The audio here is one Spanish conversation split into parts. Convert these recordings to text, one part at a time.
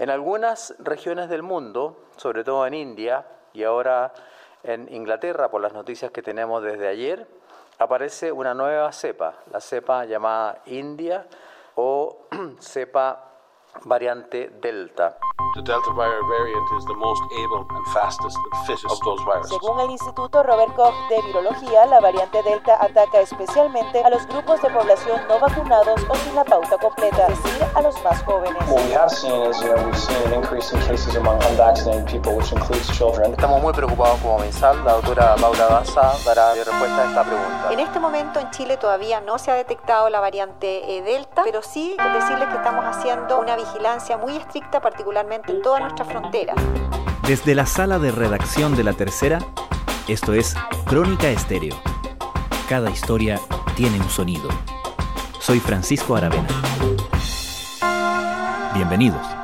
En algunas regiones del mundo, sobre todo en India y ahora en Inglaterra, por las noticias que tenemos desde ayer, aparece una nueva cepa, la cepa llamada India o cepa variante Delta. The Delta variant is the most able and fastest and fittest of those viruses. Según el Instituto Robert Koch de Virología, la variante Delta ataca especialmente a los grupos de población no vacunados o sin la pauta completa, es decir, a los más jóvenes. What we have seen is, you know, we've seen an increase in cases among unvaccinated people, which includes children. Estamos muy preocupados como MinSal. La doctora Paula Daza dará respuesta a esta pregunta. En este momento en Chile todavía no se ha detectado la variante eh, Delta, pero sí decirles que estamos haciendo una vigilancia muy estricta, particularmente en toda nuestra frontera. Desde la sala de redacción de La Tercera, esto es Crónica Estéreo. Cada historia tiene un sonido. Soy Francisco Aravena. Bienvenidos.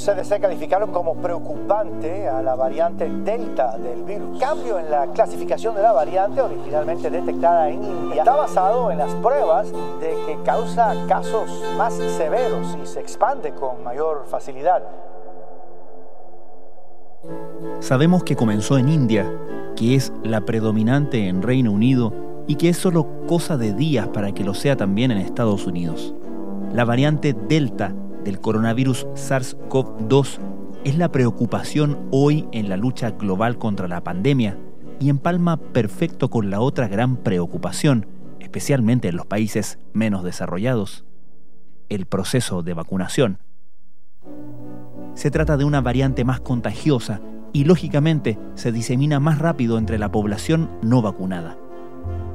CDC calificaron como preocupante a la variante Delta del virus. Cambio en la clasificación de la variante originalmente detectada en India está basado en las pruebas de que causa casos más severos y se expande con mayor facilidad. Sabemos que comenzó en India, que es la predominante en Reino Unido y que es solo cosa de días para que lo sea también en Estados Unidos. La variante Delta del coronavirus SARS-CoV-2 es la preocupación hoy en la lucha global contra la pandemia y empalma perfecto con la otra gran preocupación, especialmente en los países menos desarrollados, el proceso de vacunación. Se trata de una variante más contagiosa y lógicamente se disemina más rápido entre la población no vacunada.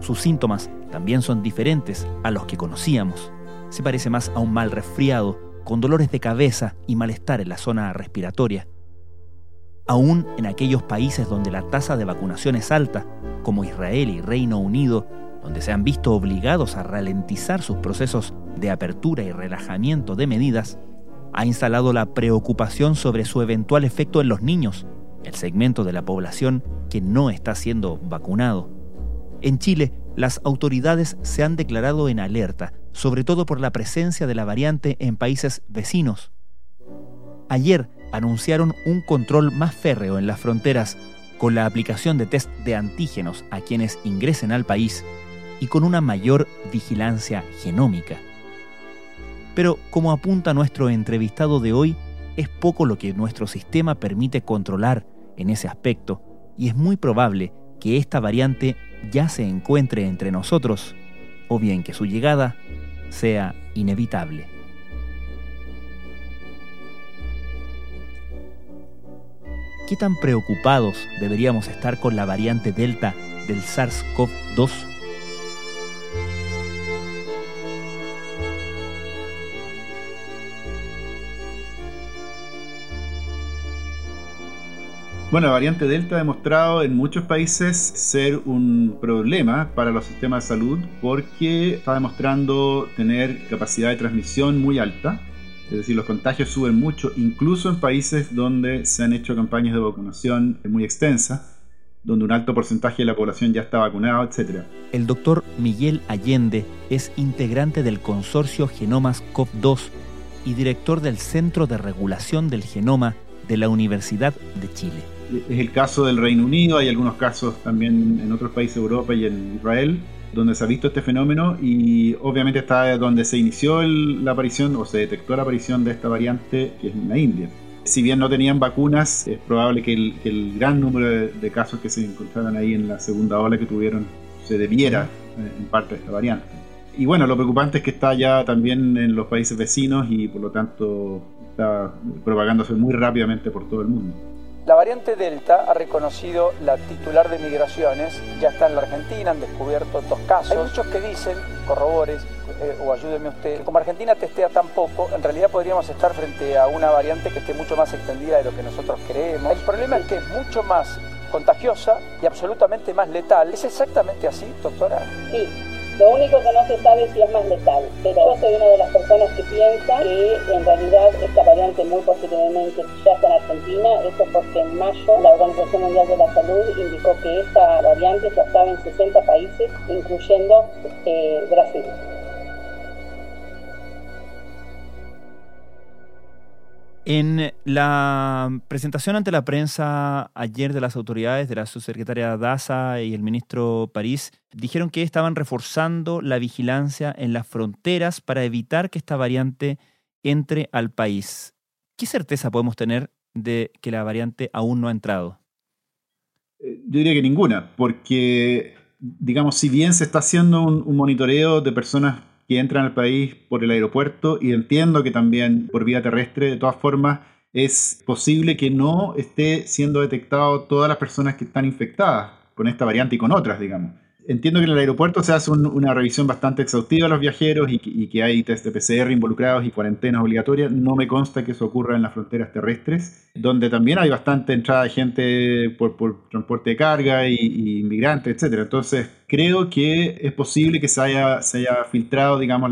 Sus síntomas también son diferentes a los que conocíamos. Se parece más a un mal resfriado con dolores de cabeza y malestar en la zona respiratoria. Aún en aquellos países donde la tasa de vacunación es alta, como Israel y Reino Unido, donde se han visto obligados a ralentizar sus procesos de apertura y relajamiento de medidas, ha instalado la preocupación sobre su eventual efecto en los niños, el segmento de la población que no está siendo vacunado. En Chile, las autoridades se han declarado en alerta, sobre todo por la presencia de la variante en países vecinos. Ayer anunciaron un control más férreo en las fronteras con la aplicación de test de antígenos a quienes ingresen al país y con una mayor vigilancia genómica. Pero como apunta nuestro entrevistado de hoy, es poco lo que nuestro sistema permite controlar en ese aspecto y es muy probable que esta variante ya se encuentre entre nosotros o bien que su llegada sea inevitable. ¿Qué tan preocupados deberíamos estar con la variante Delta del SARS-CoV-2? Bueno, la variante Delta ha demostrado en muchos países ser un problema para los sistemas de salud porque está demostrando tener capacidad de transmisión muy alta. Es decir, los contagios suben mucho, incluso en países donde se han hecho campañas de vacunación muy extensas, donde un alto porcentaje de la población ya está vacunado, etc. El doctor Miguel Allende es integrante del consorcio Genomas COP2 y director del Centro de Regulación del Genoma de la Universidad de Chile es el caso del Reino Unido, hay algunos casos también en otros países de Europa y en Israel, donde se ha visto este fenómeno y obviamente está donde se inició la aparición o se detectó la aparición de esta variante, que es en la India. Si bien no tenían vacunas, es probable que el, gran número de, casos que se encontraran ahí en la segunda ola que tuvieron se debiera eh, en parte a esta variante. Y bueno, lo preocupante es que está ya también en los países vecinos y por lo tanto está propagándose muy rápidamente por todo el mundo. La variante Delta ha reconocido la titular de migraciones, ya está en la Argentina, han descubierto dos casos. Hay muchos que dicen, corrobores eh, o ayúdeme usted, que como Argentina testea tan poco, en realidad podríamos estar frente a una variante que esté mucho más extendida de lo que nosotros creemos. El problema es que es mucho más contagiosa y absolutamente más letal. ¿Es exactamente así, doctora? Sí. Lo único que no se sabe es si es más letal, pero yo soy una de las personas que piensa que en realidad esta variante muy posiblemente ya está en Argentina, eso porque en mayo la Organización Mundial de la Salud indicó que esta variante ya estaba en 60 países, incluyendo eh, Brasil. En la presentación ante la prensa ayer de las autoridades, de la subsecretaria Daza y el ministro París, dijeron que estaban reforzando la vigilancia en las fronteras para evitar que esta variante entre al país. ¿Qué certeza podemos tener de que la variante aún no ha entrado? Eh, yo diría que ninguna, porque, digamos, si bien se está haciendo un, un monitoreo de personas que entran al país por el aeropuerto y entiendo que también por vía terrestre, de todas formas, es posible que no esté siendo detectado todas las personas que están infectadas con esta variante y con otras, digamos entiendo que en el aeropuerto se hace una revisión bastante exhaustiva a los viajeros y que, hay test de PCR involucrados y cuarentenas obligatorias. No me consta que eso ocurra en las fronteras terrestres, donde también hay bastante entrada de gente por, transporte de carga y, inmigrantes, etc. Entonces, creo que es posible que se haya, se filtrado, digamos,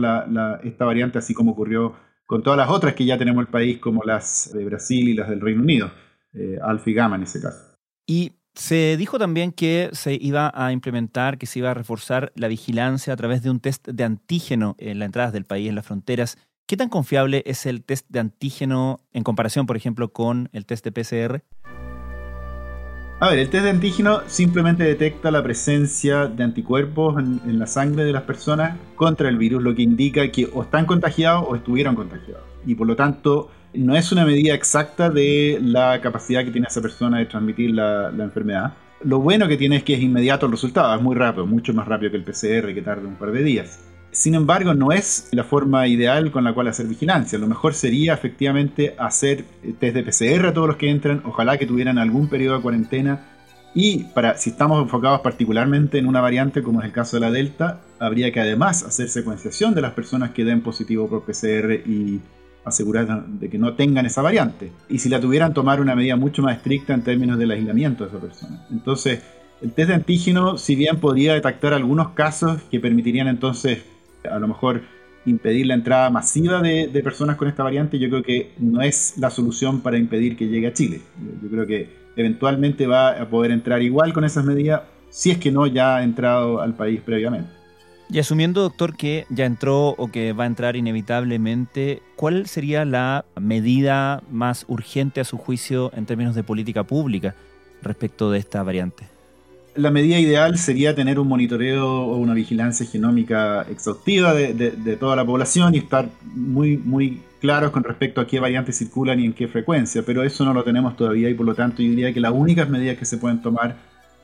esta variante así como ocurrió con todas las otras que ya tenemos en el país, como las de Brasil y las del Reino Unido, eh, Alfa y Gamma en ese caso. Y se dijo también que se iba a implementar, que se iba a reforzar la vigilancia a través de un test de antígeno en las entradas del país, en las fronteras. ¿Qué tan confiable es el test de antígeno en comparación, por ejemplo, con el test de PCR? A ver, el test de antígeno simplemente detecta la presencia de anticuerpos en, en, la sangre de las personas contra el virus, lo que indica que o están contagiados o estuvieron contagiados. Y por lo tanto, no es una medida exacta de la capacidad que tiene esa persona de transmitir la, enfermedad. Lo bueno que tiene es que es inmediato el resultado, es muy rápido, mucho más rápido que el PCR que tarda un par de días. Sin embargo, no es la forma ideal con la cual hacer vigilancia. Lo mejor sería efectivamente hacer test de PCR a todos los que entran, ojalá que tuvieran algún periodo de cuarentena. Y para, si estamos enfocados particularmente en una variante como es el caso de la Delta, habría que además hacer secuenciación de las personas que den positivo por PCR y asegurar de que no tengan esa variante. Y si la tuvieran, tomar una medida mucho más estricta en términos del aislamiento de esa persona. Entonces, el test de antígeno, si bien podría detectar algunos casos que permitirían entonces a lo mejor impedir la entrada masiva de, personas con esta variante, yo creo que no es la solución para impedir que llegue a Chile. Yo creo que eventualmente va a poder entrar igual con esas medidas, si es que no ya ha entrado al país previamente. Y asumiendo, doctor, que ya entró o que va a entrar inevitablemente, ¿cuál sería la medida más urgente a su juicio en términos de política pública respecto de esta variante? La medida ideal sería tener un monitoreo o una vigilancia genómica exhaustiva de, toda la población y estar muy, muy claros con respecto a qué variantes circulan y en qué frecuencia, pero eso no lo tenemos todavía y por lo tanto yo diría que las únicas medidas que se pueden tomar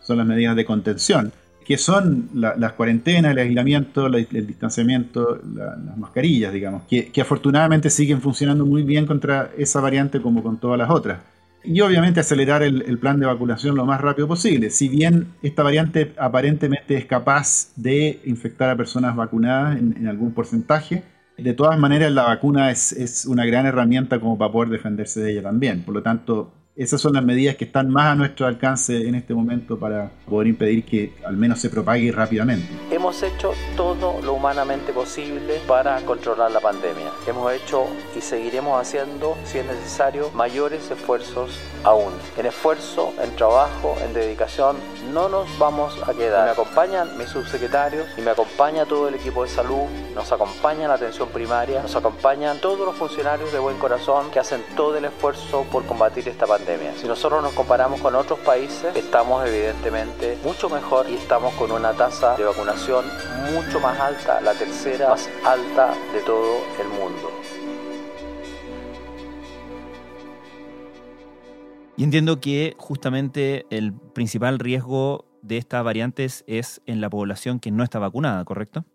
son las medidas de contención que son las cuarentenas, el aislamiento, el distanciamiento, las mascarillas, digamos, que, afortunadamente siguen funcionando muy bien contra esa variante como con todas las otras. Y obviamente acelerar el, plan de vacunación lo más rápido posible. Si bien esta variante aparentemente es capaz de infectar a personas vacunadas en, algún porcentaje, de todas maneras la vacuna es, es una gran herramienta como para poder defenderse de ella también. Por lo tanto, esas son las medidas que están más a nuestro alcance en este momento para poder impedir que al menos se propague rápidamente. Hemos hecho todo lo humanamente posible para controlar la pandemia. Hemos hecho y seguiremos haciendo, si es necesario, mayores esfuerzos aún. En esfuerzo, en trabajo, en dedicación, no nos vamos a quedar. Me acompañan mis subsecretarios y me acompaña todo el equipo de salud, nos acompaña la atención primaria, nos acompañan todos los funcionarios de buen corazón que hacen todo el esfuerzo por combatir esta pandemia. Si nosotros nos comparamos con otros países, estamos evidentemente mucho mejor y estamos con una tasa de vacunación mucho más alta, la tercera más alta de todo el mundo. Y entiendo que justamente el principal riesgo de estas variantes es en la población que no está vacunada, ¿correcto?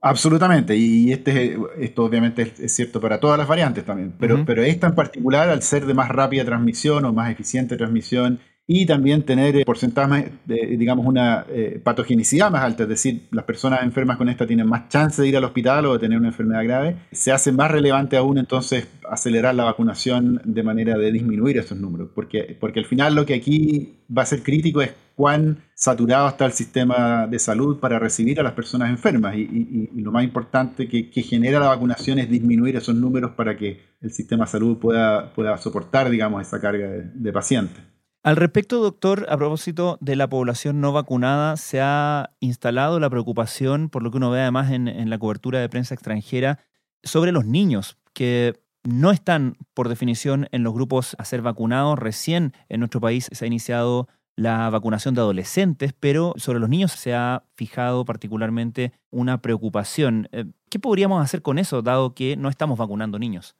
Absolutamente, y este, esto obviamente es cierto para todas las variantes también, pero, pero esta en particular, al ser de más rápida transmisión o más eficiente transmisión y también tener eh, porcentajes, de, digamos, una eh, patogenicidad más alta, es decir, las personas enfermas con esta tienen más chance de ir al hospital o de tener una enfermedad grave, se hace más relevante aún entonces acelerar la vacunación de manera de disminuir esos números, porque, porque al final lo que aquí va a ser crítico es cuán saturado está el sistema de salud para recibir a las personas enfermas. Y, lo más importante que, genera la vacunación es disminuir esos números para que el sistema de salud pueda, pueda soportar, digamos, esa carga de pacientes. Al respecto, doctor, a propósito de la población no vacunada, se ha instalado la preocupación, por lo que uno ve además en, la cobertura de prensa extranjera, sobre los niños que no están, por definición, en los grupos a ser vacunados. Recién en nuestro país se ha iniciado la vacunación de adolescentes, pero sobre los niños se ha fijado particularmente una preocupación. Eh, ¿Qué podríamos hacer con eso, dado que no estamos vacunando niños?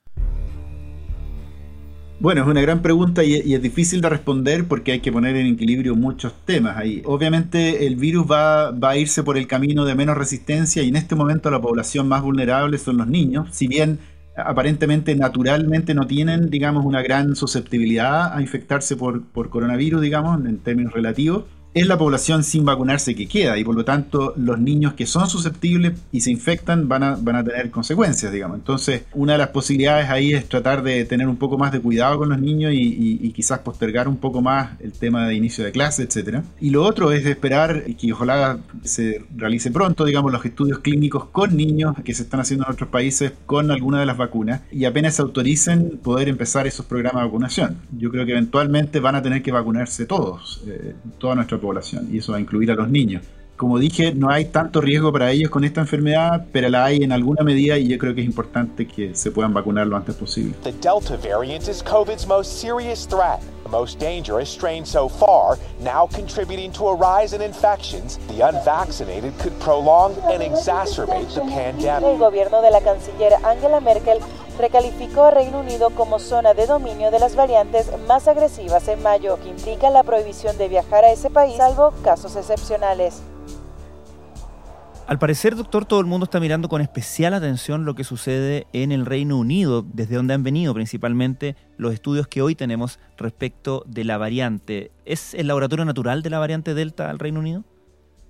Bueno, es una gran pregunta y, es difícil de responder porque hay que poner en equilibrio muchos temas ahí. Obviamente el virus va, va, a irse por el camino de menos resistencia y en este momento la población más vulnerable son los niños. Si bien aparentemente naturalmente no tienen, digamos, una gran susceptibilidad a infectarse por, por coronavirus, digamos, en términos relativos, es la población sin vacunarse que queda y por lo tanto los niños que son susceptibles y se infectan van a, van a tener consecuencias, digamos. Entonces, una de las posibilidades ahí es tratar de tener un poco más de cuidado con los niños y, quizás postergar un poco más el tema de inicio de clase, etcétera. Y lo otro es esperar que ojalá se realice pronto, digamos, los estudios clínicos con niños que se están haciendo en otros países con alguna de las vacunas y apenas se autoricen poder empezar esos programas de vacunación. Yo creo que eventualmente van a tener que vacunarse todos, eh, toda nuestra población, y eso va a incluir a los niños. Como dije, no hay tanto riesgo para ellos con esta enfermedad, pero la hay en alguna medida y yo creo que es importante que se puedan vacunar lo antes posible. The Delta variant is COVID's most serious threat. The most dangerous strain so far, now contributing to a rise in infections, the unvaccinated could prolong and exacerbate the pandemic. El gobierno de la canciller Angela Merkel recalificó a Reino Unido como zona de dominio de las variantes más agresivas en mayo, que implica la prohibición de viajar a ese país, salvo casos excepcionales. Al parecer, doctor, todo el mundo está mirando con especial atención lo que sucede en el Reino Unido, desde donde han venido principalmente los estudios que hoy tenemos respecto de la variante. ¿Es el laboratorio natural de la variante Delta al Reino Unido?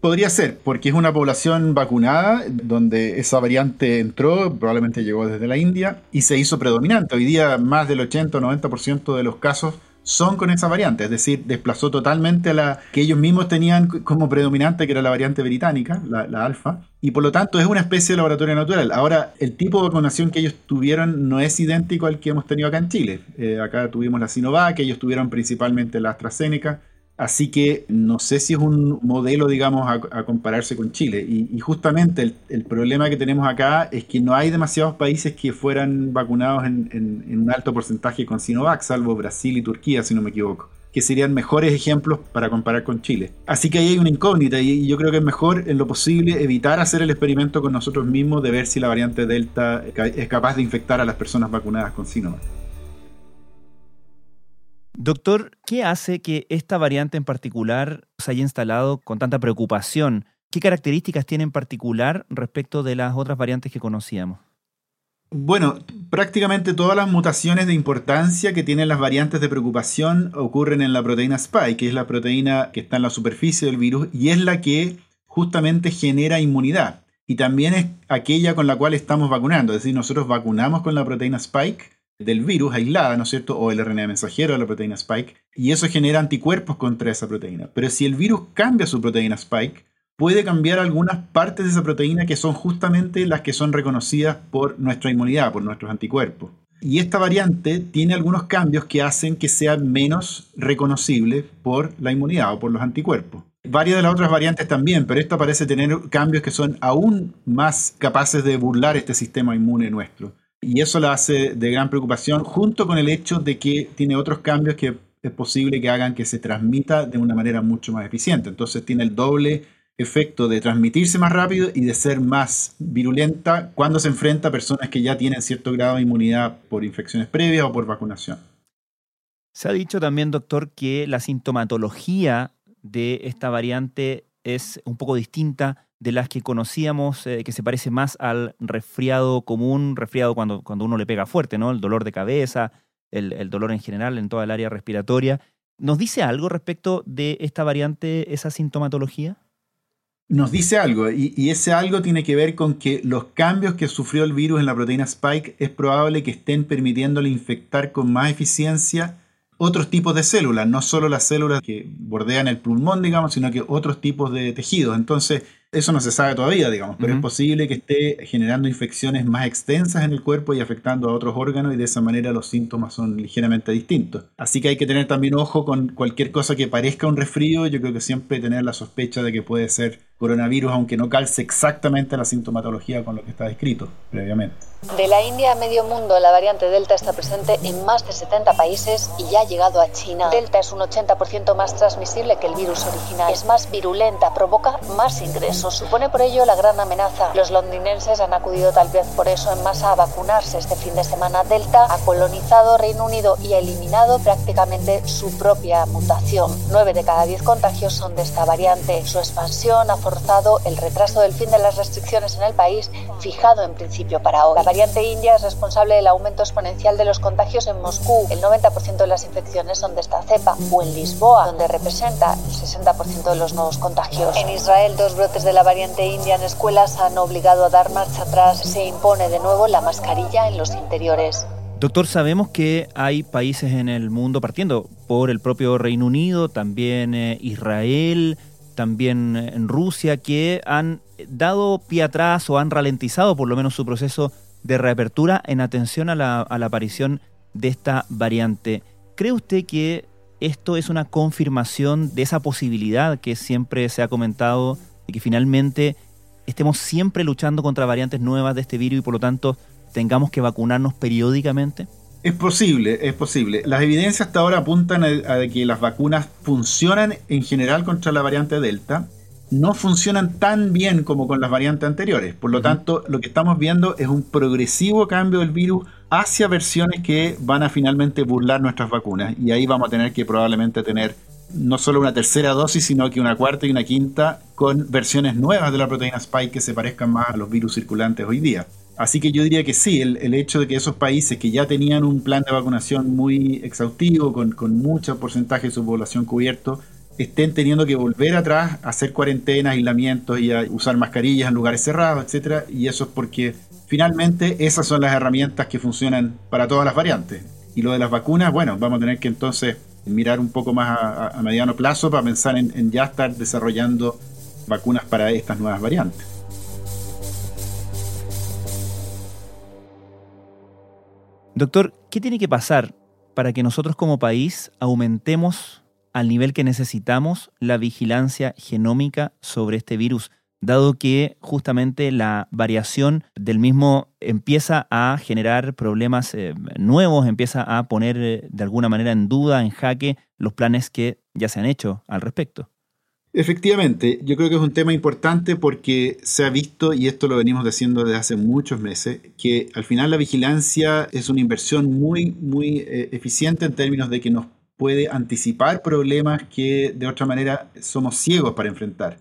Podría ser, porque es una población vacunada donde esa variante entró, probablemente llegó desde la India y se hizo predominante. Hoy día más del 80 o 90% de los casos son con esa variante, es decir, desplazó totalmente a la que ellos mismos tenían como predominante, que era la variante británica, la, alfa, y por lo tanto es una especie de laboratorio natural. Ahora, el tipo de vacunación que ellos tuvieron no es idéntico al que hemos tenido acá en Chile. Eh, acá tuvimos la Sinovac, ellos tuvieron principalmente la AstraZeneca, Así que no sé si es un modelo, digamos, a, compararse con Chile. Y, justamente el, problema que tenemos acá es que no hay demasiados países que fueran vacunados en, un alto porcentaje con Sinovac, salvo Brasil y Turquía, si no me equivoco, que serían mejores ejemplos para comparar con Chile. Así que ahí hay una incógnita y, yo creo que es mejor en lo posible evitar hacer el experimento con nosotros mismos de ver si la variante Delta es capaz de infectar a las personas vacunadas con Sinovac. Doctor, ¿qué hace que esta variante en particular se haya instalado con tanta preocupación? ¿Qué características tiene en particular respecto de las otras variantes que conocíamos? Bueno, prácticamente todas las mutaciones de importancia que tienen las variantes de preocupación ocurren en la proteína Spike, que es la proteína que está en la superficie del virus y es la que justamente genera inmunidad. Y también es aquella con la cual estamos vacunando, es decir, nosotros vacunamos con la proteína Spike del virus aislada, ¿no es cierto? O el RNA mensajero de la proteína Spike, y eso genera anticuerpos contra esa proteína. Pero si el virus cambia su proteína Spike, puede cambiar algunas partes de esa proteína que son justamente las que son reconocidas por nuestra inmunidad, por nuestros anticuerpos. Y esta variante tiene algunos cambios que hacen que sea menos reconocible por la inmunidad o por los anticuerpos. Varias de las otras variantes también, pero esta parece tener cambios que son aún más capaces de burlar este sistema inmune nuestro. Y eso la hace de gran preocupación, junto con el hecho de que tiene otros cambios que es posible que hagan que se transmita de una manera mucho más eficiente. Entonces tiene el doble efecto de transmitirse más rápido y de ser más virulenta cuando se enfrenta a personas que ya tienen cierto grado de inmunidad por infecciones previas o por vacunación. Se ha dicho también, doctor, que la sintomatología de esta variante es un poco distinta de las que conocíamos, eh, que se parece más al resfriado común, resfriado cuando, cuando uno le pega fuerte, ¿no? El dolor de cabeza, el, dolor en general en toda el área respiratoria. ¿Nos dice algo respecto de esta variante, esa sintomatología? Nos dice algo, y, y, ese algo tiene que ver con que los cambios que sufrió el virus en la proteína Spike es probable que estén permitiéndole infectar con más eficiencia otros tipos de células, no solo las células que bordean el pulmón, digamos, sino que otros tipos de tejidos. Entonces, eso no se sabe todavía, digamos, pero es posible que esté generando infecciones más extensas en el cuerpo y afectando a otros órganos y de esa manera los síntomas son ligeramente distintos. Así que hay que tener también ojo con cualquier cosa que parezca un resfrío, yo creo que siempre tener la sospecha de que puede ser coronavirus, aunque no calce exactamente la sintomatología con lo que está descrito previamente. De la India a medio mundo, la variante Delta está presente en más de 70 países y ya ha llegado a China. Delta es un 80% más transmisible que el virus original. Es más virulenta, provoca más ingresos. Supone por ello la gran amenaza. Los londinenses han acudido tal vez por eso en masa a vacunarse este fin de semana. Delta ha colonizado Reino Unido y ha eliminado prácticamente su propia mutación. 9 de cada 10 contagios son de esta variante. Su expansión ha forzado el retraso del fin de las restricciones en el país, fijado en principio para hoy. La variante india es responsable del aumento exponencial de los contagios en Moscú. El 90% de las infecciones son de esta cepa. O en Lisboa, donde representa el 60% de los nuevos contagios. En Israel, dos brotes de la variante india en escuelas han obligado a dar marcha atrás. Se impone de nuevo la mascarilla en los interiores. Doctor, sabemos que hay países en el mundo, partiendo por el propio Reino Unido, también eh, Israel, también en Rusia, que han dado pie atrás o han ralentizado por lo menos su proceso de reapertura en atención a la, a aparición de esta variante. ¿Cree usted que esto es una confirmación de esa posibilidad que siempre se ha comentado de que finalmente estemos siempre luchando contra variantes nuevas de este virus y por lo tanto tengamos que vacunarnos periódicamente? Es posible, es posible. Las evidencias hasta ahora apuntan a, que las vacunas funcionan en general contra la variante Delta, no funcionan tan bien como con las variantes anteriores. Por lo tanto, lo que estamos viendo es un progresivo cambio del virus hacia versiones que van a finalmente burlar nuestras vacunas. Y ahí vamos a tener que probablemente tener no solo una tercera dosis, sino que una cuarta y una quinta con versiones nuevas de la proteína Spike que se parezcan más a los virus circulantes hoy día. Así que yo diría que sí, el, hecho de que esos países que ya tenían un plan de vacunación muy exhaustivo, con, con mucho porcentaje de su población cubierto, estén teniendo que volver atrás hacer cuarentenas, aislamientos y a usar mascarillas en lugares cerrados, etcétera, y eso es porque finalmente esas son las herramientas que funcionan para todas las variantes. Y lo de las vacunas, bueno, vamos a tener que entonces mirar un poco más a, mediano plazo para pensar en ya estar desarrollando vacunas para estas nuevas variantes. Doctor, ¿qué tiene que pasar para que nosotros como país aumentemos al nivel que necesitamos la vigilancia genómica sobre este virus, dado que justamente la variación del mismo empieza a generar problemas eh, nuevos, empieza a poner eh, de alguna manera en duda, en jaque, los planes que ya se han hecho al respecto? Efectivamente, yo creo que es un tema importante porque se ha visto, y esto lo venimos diciendo desde hace muchos meses, que al final la vigilancia es una inversión muy, muy eh, eficiente en términos de que nos puede anticipar problemas que de otra manera somos ciegos para enfrentar.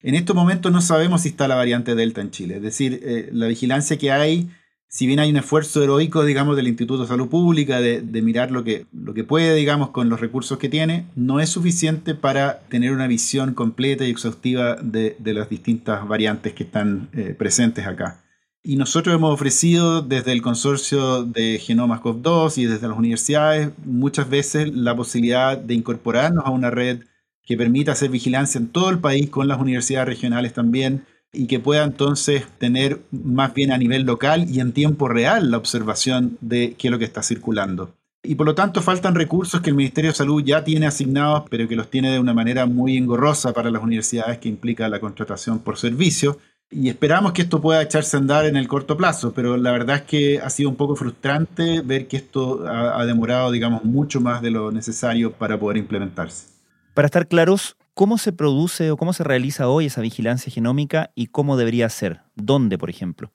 En estos momentos no sabemos si está la variante Delta en Chile, es decir, eh, la vigilancia que hay si bien hay un esfuerzo heroico, digamos, del Instituto de Salud Pública de, mirar lo que, lo que puede, digamos, con los recursos que tiene, no es suficiente para tener una visión completa y exhaustiva de, las distintas variantes que están eh, presentes acá. Y nosotros hemos ofrecido desde el consorcio de Genomas COV2 y desde las universidades muchas veces la posibilidad de incorporarnos a una red que permita hacer vigilancia en todo el país con las universidades regionales también y que pueda entonces tener más bien a nivel local y en tiempo real la observación de qué es lo que está circulando. Y por lo tanto faltan recursos que el Ministerio de Salud ya tiene asignados, pero que los tiene de una manera muy engorrosa para las universidades, que implica la contratación por servicio. Y esperamos que esto pueda echarse a andar en el corto plazo, pero la verdad es que ha sido un poco frustrante ver que esto ha, ha demorado, digamos, mucho más de lo necesario para poder implementarse. Para estar claros, ¿Cómo se produce o cómo se realiza hoy esa vigilancia genómica y cómo debería ser? ¿Dónde, por ejemplo?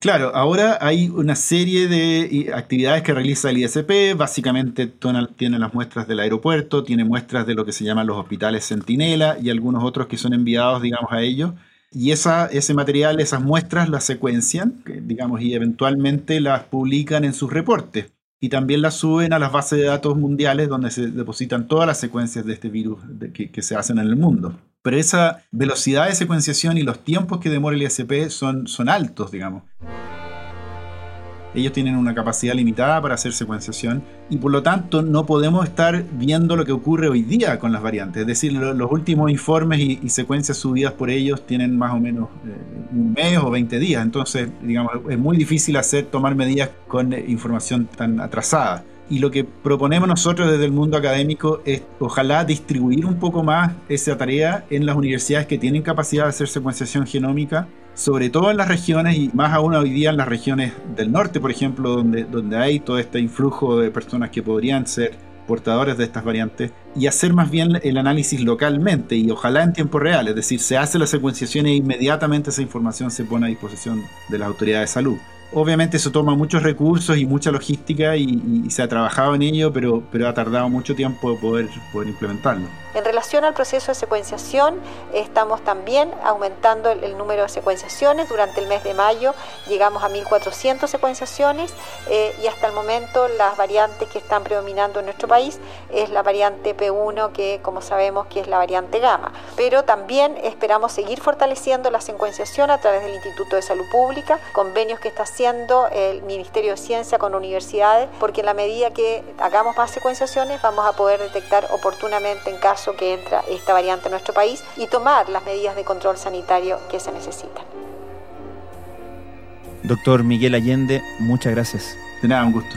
Claro, ahora hay una serie de actividades que realiza el ISP. Básicamente tiene las muestras del aeropuerto, tiene muestras de lo que se llaman los hospitales Centinela y algunos otros que son enviados, digamos, a ellos. Y esa, ese material, esas muestras las secuencian, digamos, y eventualmente las publican en sus reportes. y también las suben a las bases de datos mundiales donde se depositan todas las secuencias de este virus que, que, se hacen en el mundo. Pero esa velocidad de secuenciación y los tiempos que demora el ISP son, son altos, digamos ellos tienen una capacidad limitada para hacer secuenciación y por lo tanto no podemos estar viendo lo que ocurre hoy día con las variantes. Es decir, los últimos informes y, secuencias subidas por ellos tienen más o menos eh, un mes o 20 días. Entonces, digamos, es muy difícil hacer tomar medidas con eh, información tan atrasada. Y lo que proponemos nosotros desde el mundo académico es ojalá distribuir un poco más esa tarea en las universidades que tienen capacidad de hacer secuenciación genómica sobre todo en las regiones y más aún hoy día en las regiones del norte, por ejemplo, donde, donde hay todo este influjo de personas que podrían ser portadores de estas variantes y hacer más bien el análisis localmente y ojalá en tiempo real, es decir, se hace la secuenciación e inmediatamente esa información se pone a disposición de las autoridades de salud. Obviamente eso toma muchos recursos y mucha logística y, se ha trabajado en ello, pero, pero ha tardado mucho tiempo poder, poder implementarlo. En relación al proceso de secuenciación, estamos también aumentando el, número de secuenciaciones. Durante el mes de mayo llegamos a 1.400 secuenciaciones eh, y hasta el momento las variantes que están predominando en nuestro país es la variante P1, que como sabemos que es la variante gamma. Pero también esperamos seguir fortaleciendo la secuenciación a través del Instituto de Salud Pública, convenios que está haciendo el Ministerio de Ciencia con universidades, porque en la medida que hagamos más secuenciaciones vamos a poder detectar oportunamente en caso que entra esta variante en nuestro país y tomar las medidas de control sanitario que se necesitan. Doctor Miguel Allende, muchas gracias. De nada, un gusto.